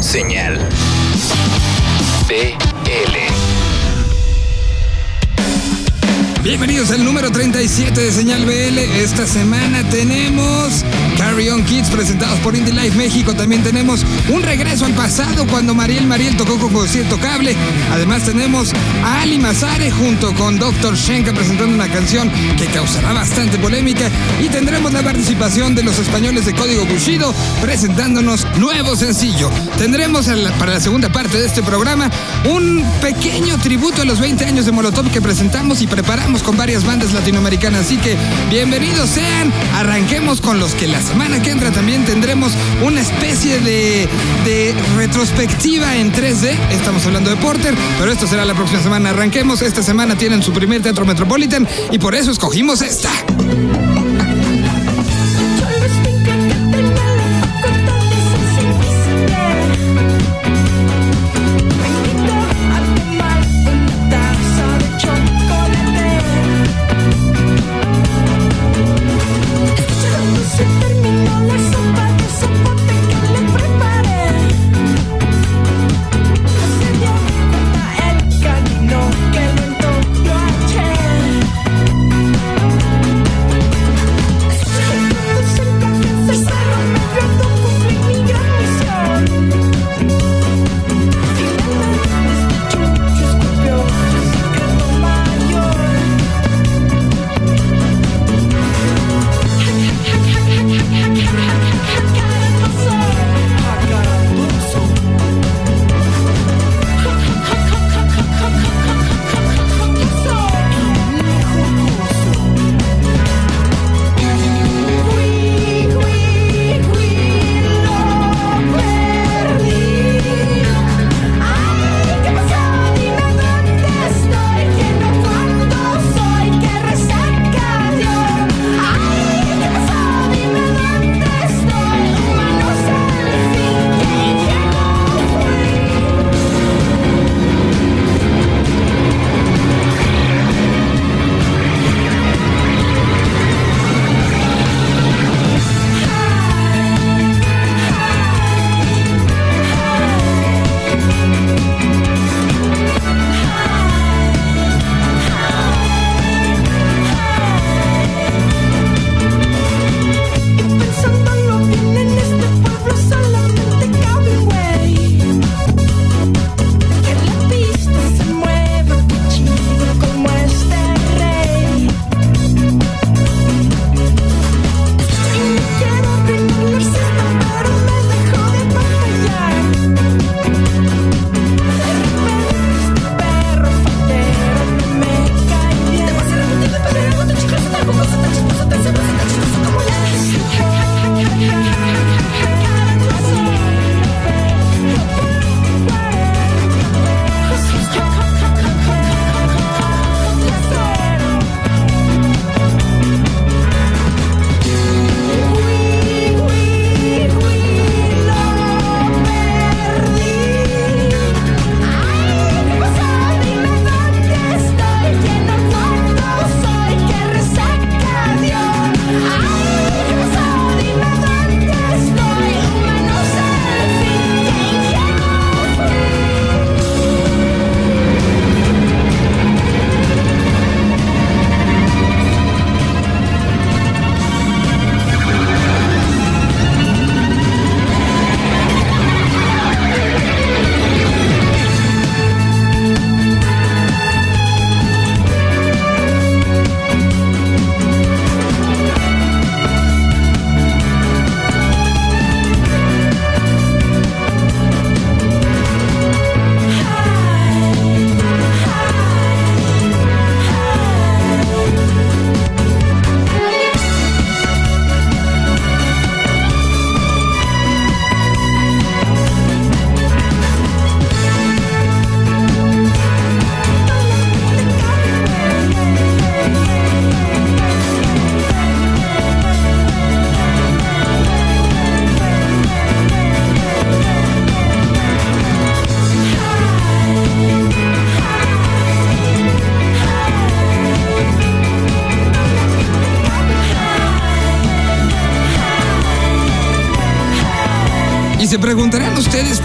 Señal BL. Bienvenidos al número 37 de Señal BL. Esta semana tenemos Carry On Kids presentados por Indie Life México. También tenemos un regreso al pasado cuando Mariel Mariel tocó con cierto cable. Además tenemos a Ali Mazare junto con Dr. Shenka presentando una canción que causará bastante polémica. Y tendremos la participación de los españoles de Código Bushido presentándonos nuevo sencillo. Tendremos para la segunda parte de este programa un pequeño tributo a los 20 años de Molotov que presentamos y preparamos con varias bandas latinoamericanas, así que bienvenidos sean. Arranquemos con los que la semana que entra también tendremos una especie de, de retrospectiva en 3D. Estamos hablando de Porter, pero esto será la próxima semana. Arranquemos. Esta semana tienen su primer teatro Metropolitan y por eso escogimos esta.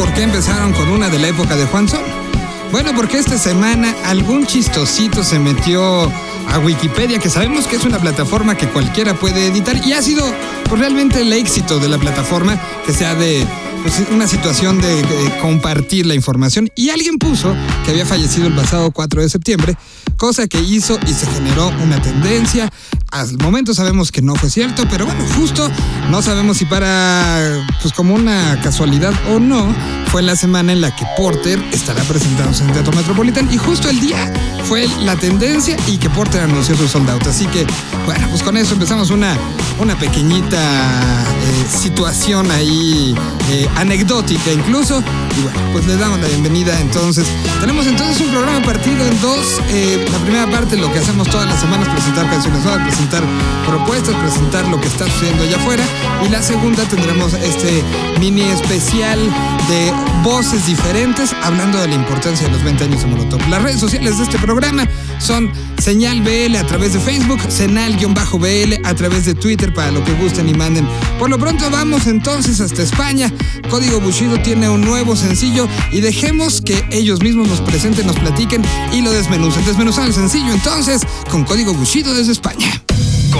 Por qué empezaron con una de la época de Juan Sol. Bueno, porque esta semana algún chistosito se metió a Wikipedia, que sabemos que es una plataforma que cualquiera puede editar y ha sido pues, realmente el éxito de la plataforma que sea de pues, una situación de, de, compartir la información. Y alguien puso que había fallecido el pasado 4 de septiembre, cosa que hizo y se generó una tendencia. Al momento sabemos que no fue cierto, pero bueno, justo no sabemos si para, pues como una casualidad o no, fue la semana en la que Porter estará presentándose en el Teatro Metropolitan y justo el día fue la tendencia y que Porter anunció su sold out. Así que, bueno, pues con eso empezamos una, una pequeñita eh, situación ahí eh, anecdótica incluso. Y bueno, pues les damos la bienvenida entonces. Tenemos entonces un programa partido en dos. Eh, la primera parte, lo que hacemos todas las semanas, presentar canciones nuevas, presentar propuestas, presentar lo que está sucediendo allá afuera. Y la segunda tendremos este mini especial de voces diferentes hablando de la importancia de los 20 años de Molotov. Las redes sociales de este programa son Señal BL a través de Facebook, Senal-BL a través de Twitter para lo que gusten y manden. Por lo pronto vamos entonces hasta España. Código Bushido tiene un nuevo sencillo y dejemos que ellos mismos nos presenten, nos platiquen y lo desmenucen. Desmenuzan el sencillo entonces con Código Bushido desde España.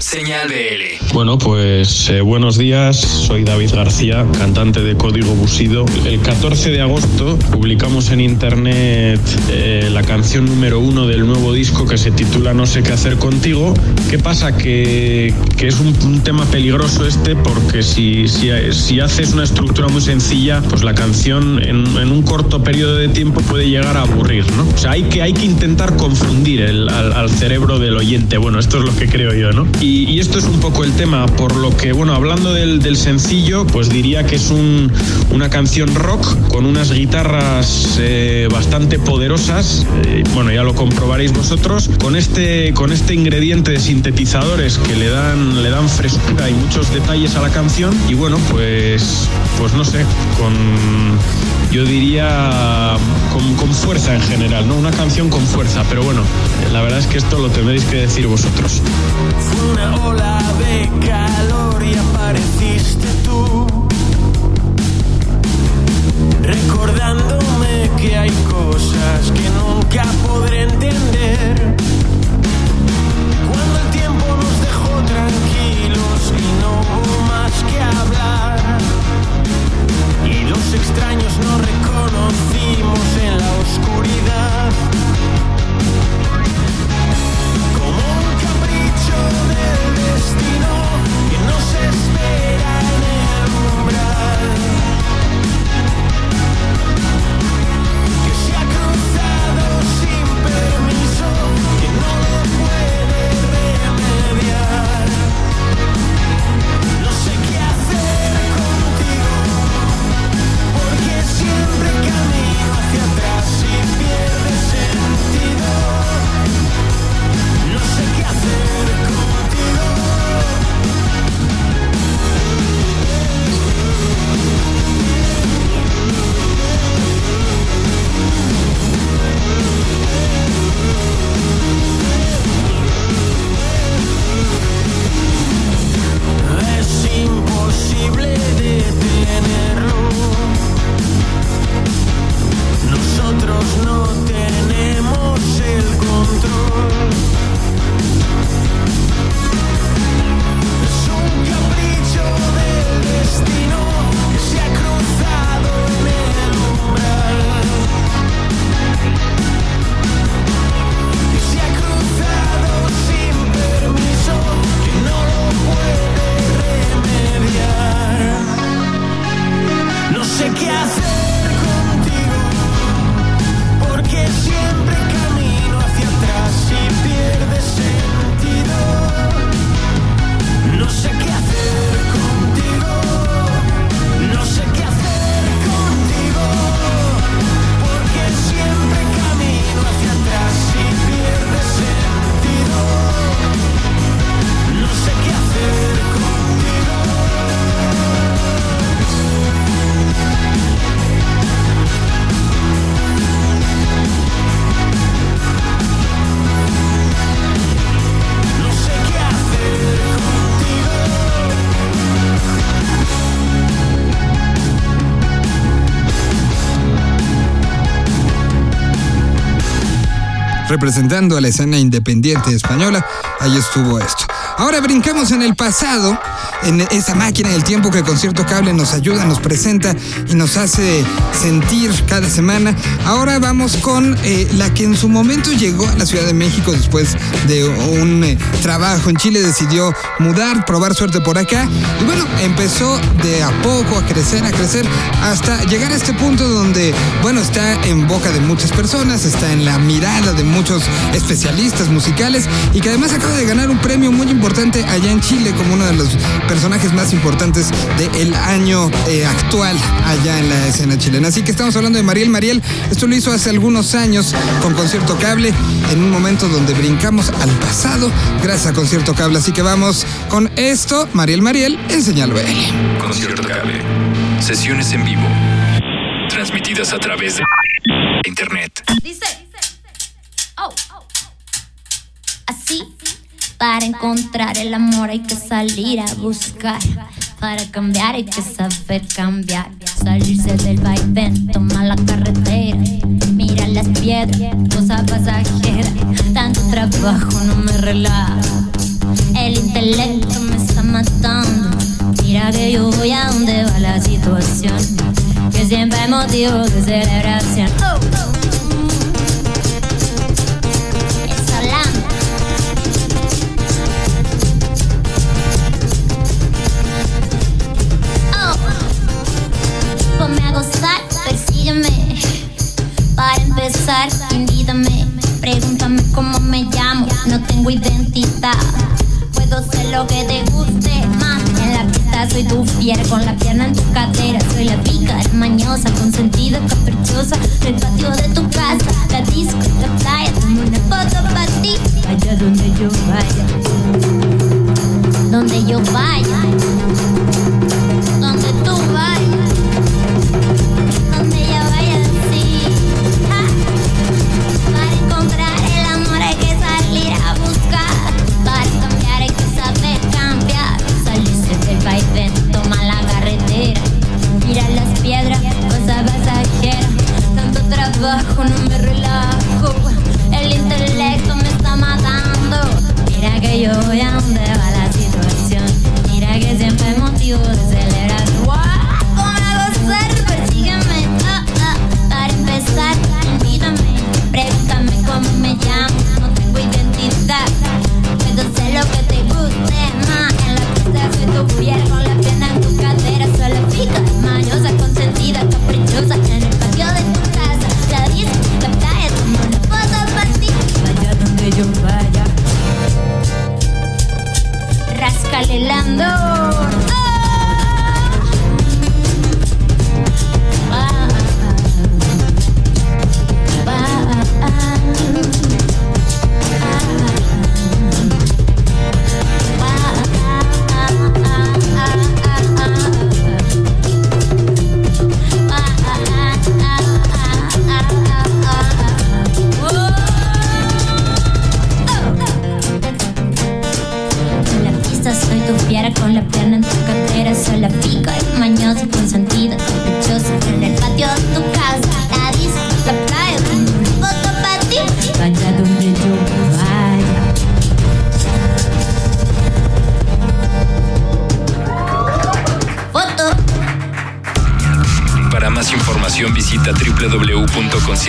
Señal BL. Bueno, pues eh, buenos días. Soy David García, cantante de Código Busido. El 14 de agosto publicamos en internet eh, la canción número uno del nuevo disco que se titula No sé qué hacer contigo. ¿Qué pasa? Que, que es un, tema peligroso este porque si, si, si, haces una estructura muy sencilla, pues la canción en, un corto periodo de tiempo puede llegar a aburrir, ¿no? O sea, hay que, hay que intentar confundir el, al, cerebro del oyente. Bueno, esto es lo que creo yo, ¿no? Y, esto es un poco el tema, por lo que, bueno, hablando del, del sencillo, pues diría que es un, una canción rock con unas guitarras eh, bastante poderosas, eh, bueno, ya lo comprobaréis vosotros, con este, con este ingrediente de sintetizadores que le dan, le dan frescura y muchos detalles a la canción. Y bueno, pues, pues no sé, con, yo diría, con, fuerza en general, ¿no? Una canción con fuerza, pero bueno, la verdad es que esto lo tendréis que decir vosotros representando a la escena independiente española. Ahí estuvo esto. Ahora brincamos en el pasado, en esa máquina del tiempo que Concierto Cable nos ayuda, nos presenta y nos hace sentir cada semana. Ahora vamos con eh, la que en su momento llegó a la Ciudad de México después de un eh, trabajo en Chile, decidió mudar, probar suerte por acá. Y bueno, empezó de a poco a crecer, a crecer, hasta llegar a este punto donde, bueno, está en boca de muchas personas, está en la mirada de muchos especialistas musicales y que además acaba de ganar un premio muy importante allá en Chile como uno de los personajes más importantes del año eh, actual allá en la escena chilena. Así que estamos hablando de Mariel Mariel. Esto lo hizo hace algunos años con Concierto Cable, en un momento donde brincamos al pasado gracias a Concierto Cable. Así que vamos con esto, Mariel Mariel en Señal BL. Concierto Cable. Sesiones en vivo. Transmitidas a través de internet. Dice. Oh. Así. Para encontrar el amor hay que salir a buscar. Para cambiar hay que saber cambiar. Salirse del vaivén, tomar la carretera. Mira las piedras, cosa pasajera. Tanto trabajo no me relaja. El intelecto me está matando. Mira que yo voy a donde va la situación. Que siempre hay motivo de celebración. Invítame. Pregúntame cómo me llamo, no tengo identidad. Puedo ser lo que te guste más. En la pista soy tu fiel, con la pierna en tu cadera. Soy la pica, mañosa,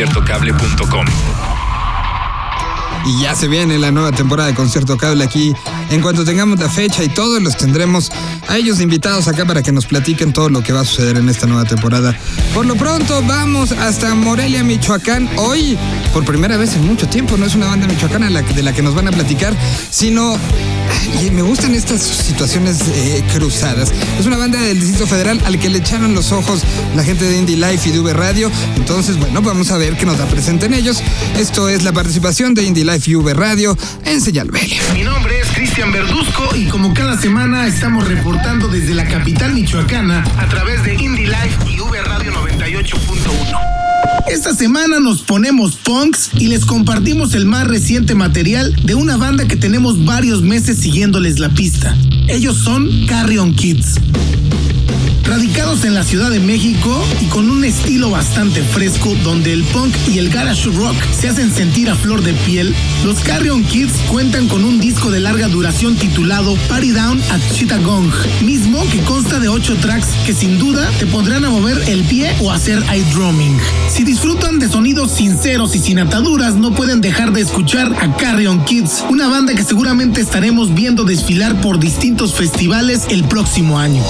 www.conciertocable.com. Y ya se viene la nueva temporada de Concierto Cable aquí. En cuanto tengamos la fecha y todo, los tendremos a ellos invitados acá para que nos platiquen todo lo que va a suceder en esta nueva temporada. Por lo pronto, vamos hasta Morelia, Michoacán. Hoy, por primera vez en mucho tiempo, no es una banda michoacana de la que nos van a platicar, sino. Y me gustan estas situaciones eh, cruzadas. Es una banda del Distrito Federal al que le echaron los ojos la gente de Indie Life y de V Radio. Entonces, bueno, vamos a ver qué nos la presenten ellos. Esto es la participación de Indie Life y V Radio en Señal. Mi nombre es Cristian Verduzco y como cada semana estamos reportando desde la capital michoacana a través de Indie Life y V Radio 98.1. Esta semana nos ponemos punks y les compartimos el más reciente material de una banda que tenemos varios meses siguiéndoles la pista. Ellos son Carrion Kids. Radicados en la Ciudad de México y con un estilo bastante fresco donde el punk y el garage rock se hacen sentir a flor de piel, los Carrion Kids cuentan con un disco de larga duración titulado Party Down at Chittagong, mismo que consta de 8 tracks que sin duda te pondrán a mover el pie o hacer eye drumming. Si disfrutan de sonidos sinceros y sin ataduras, no pueden dejar de escuchar a Carrion Kids, una banda que seguramente estaremos viendo desfilar por distintos festivales el próximo año.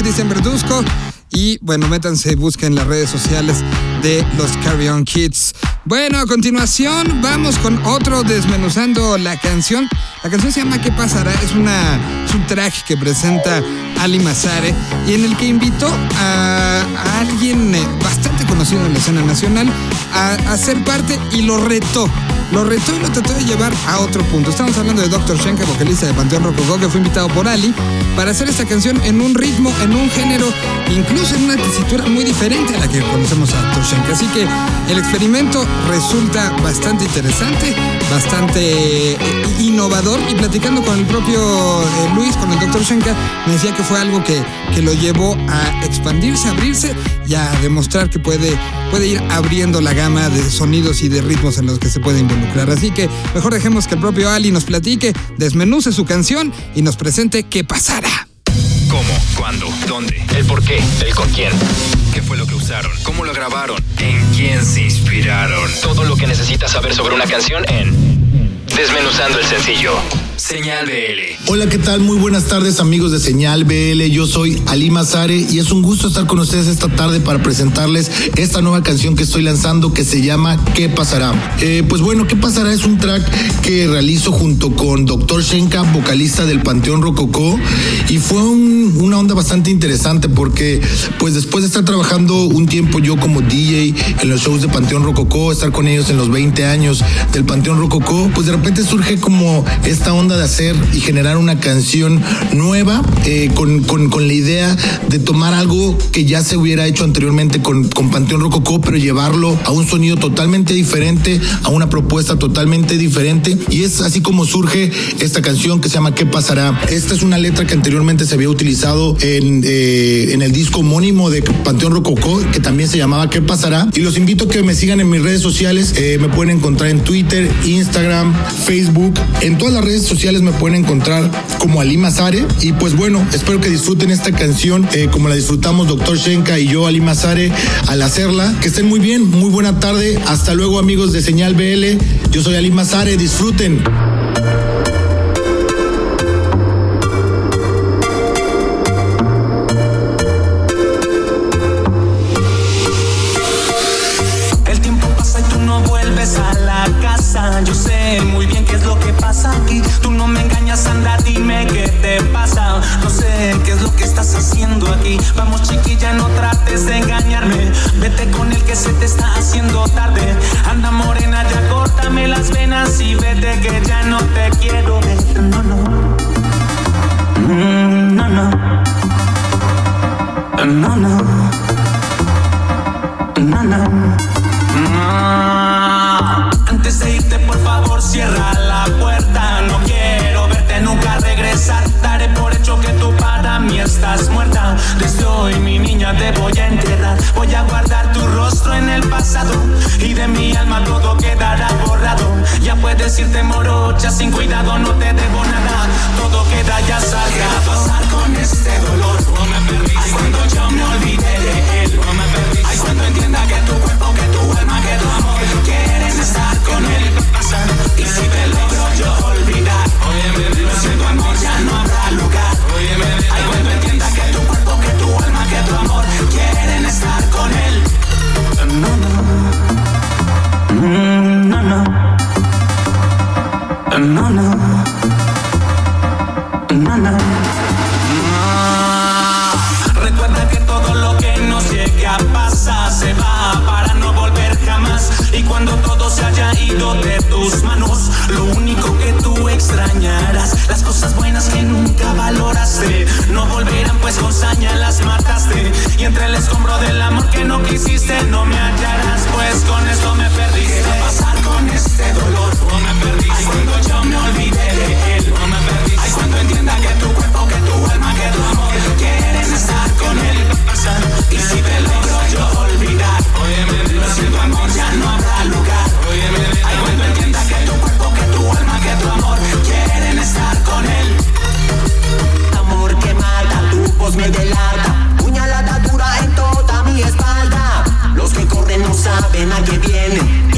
Cristian Verduzco. Y bueno, métanse y busquen las redes sociales de los Carry On Kids. Bueno, a continuación vamos con otro desmenuzando la canción. La canción se llama ¿Qué pasará? Es, una, un track que presenta Ali Mazare y en el que invitó a, a alguien eh, bastante conocido en la escena nacional a, a ser parte y lo retó. Lo retó y lo trató de llevar a otro punto. Estamos hablando de Dr. Shenka, vocalista de Panteón Rococó, que fue invitado por Ali para hacer esta canción en un ritmo, en un género, incluso en una tesitura muy diferente a la que conocemos a Dr. Shenka. Así que el experimento resulta bastante interesante, bastante eh, innovador y platicando con el propio eh, Luis, con el Dr. Shenka, me decía que fue algo que, que lo llevó a expandirse, a abrirse y a demostrar que puede, puede ir abriendo la gama de sonidos y de ritmos en los que se puede involucrar. Así que mejor dejemos que el propio Ali nos platique, desmenuce su canción y nos presente qué pasará. ¿Cómo? ¿Cuándo? ¿Dónde? ¿El por qué? ¿El con quién? ¿Qué fue lo que usaron? ¿Cómo lo grabaron? ¿En quién se inspiraron? Todo lo que necesitas saber sobre una canción en Desmenuzando el sencillo. Señal BL. Hola, ¿qué tal? Muy buenas tardes amigos de Señal BL. Yo soy Ali Mazare y es un gusto estar con ustedes esta tarde para presentarles esta nueva canción que estoy lanzando que se llama ¿Qué pasará? Eh, pues bueno, ¿Qué pasará? Es un track que realizo junto con Dr. Shenka, vocalista del Panteón Rococó y fue un- una onda bastante interesante porque pues después de estar trabajando un tiempo yo como DJ en los shows de Panteón Rococó, estar con ellos en los 20 años del Panteón Rococó, pues de repente surge como esta onda de hacer y generar una canción nueva eh, con, con- con la idea de tomar algo que ya se hubiera hecho anteriormente con, con Panteón Rococó, pero llevarlo a un sonido totalmente diferente, a una propuesta totalmente diferente. Y es así como surge esta canción que se llama ¿Qué pasará? Esta es una letra que anteriormente se había utilizado en, eh, en el disco homónimo de Panteón Rococó, que también se llamaba ¿Qué pasará? Y los invito a que me sigan en mis redes sociales. Eh, me pueden encontrar en Twitter, Instagram, Facebook. En todas las redes sociales me pueden encontrar como Ali Mazare. Y pues bueno, espero que disfruten esta canción eh, como la disfrutamos Dr. Shenka y yo, Ali Mazare, al hacerla. Que estén muy bien, muy buena tarde. Hasta luego amigos de Señal BL. Yo soy Ali Mazare, disfruten. Qué es lo que estás haciendo aquí. Vamos, chiquilla, no trates de engañarme. Vete con el que se te está haciendo tarde. Anda, morena, ya córtame las venas y vete que ya no te quiero. No, no. No, no. No, no. No, no. Estás muerta. Desde hoy, mi niña, te voy a enterrar. Voy a guardar tu rostro en el pasado. Y de mi alma todo quedará borrado. Ya puedes irte morocha, sin cuidado, no te debo nada. Valoraste, no volverán pues con saña las mataste. Y entre el escombro del amor que no quisiste, no me hallarás, pues con esto me perdiste. ¿Qué va a pasar con este dolor? No me perdiste. y. Puñalada dura en toda mi espalda. Los que corren no saben a qué vienen.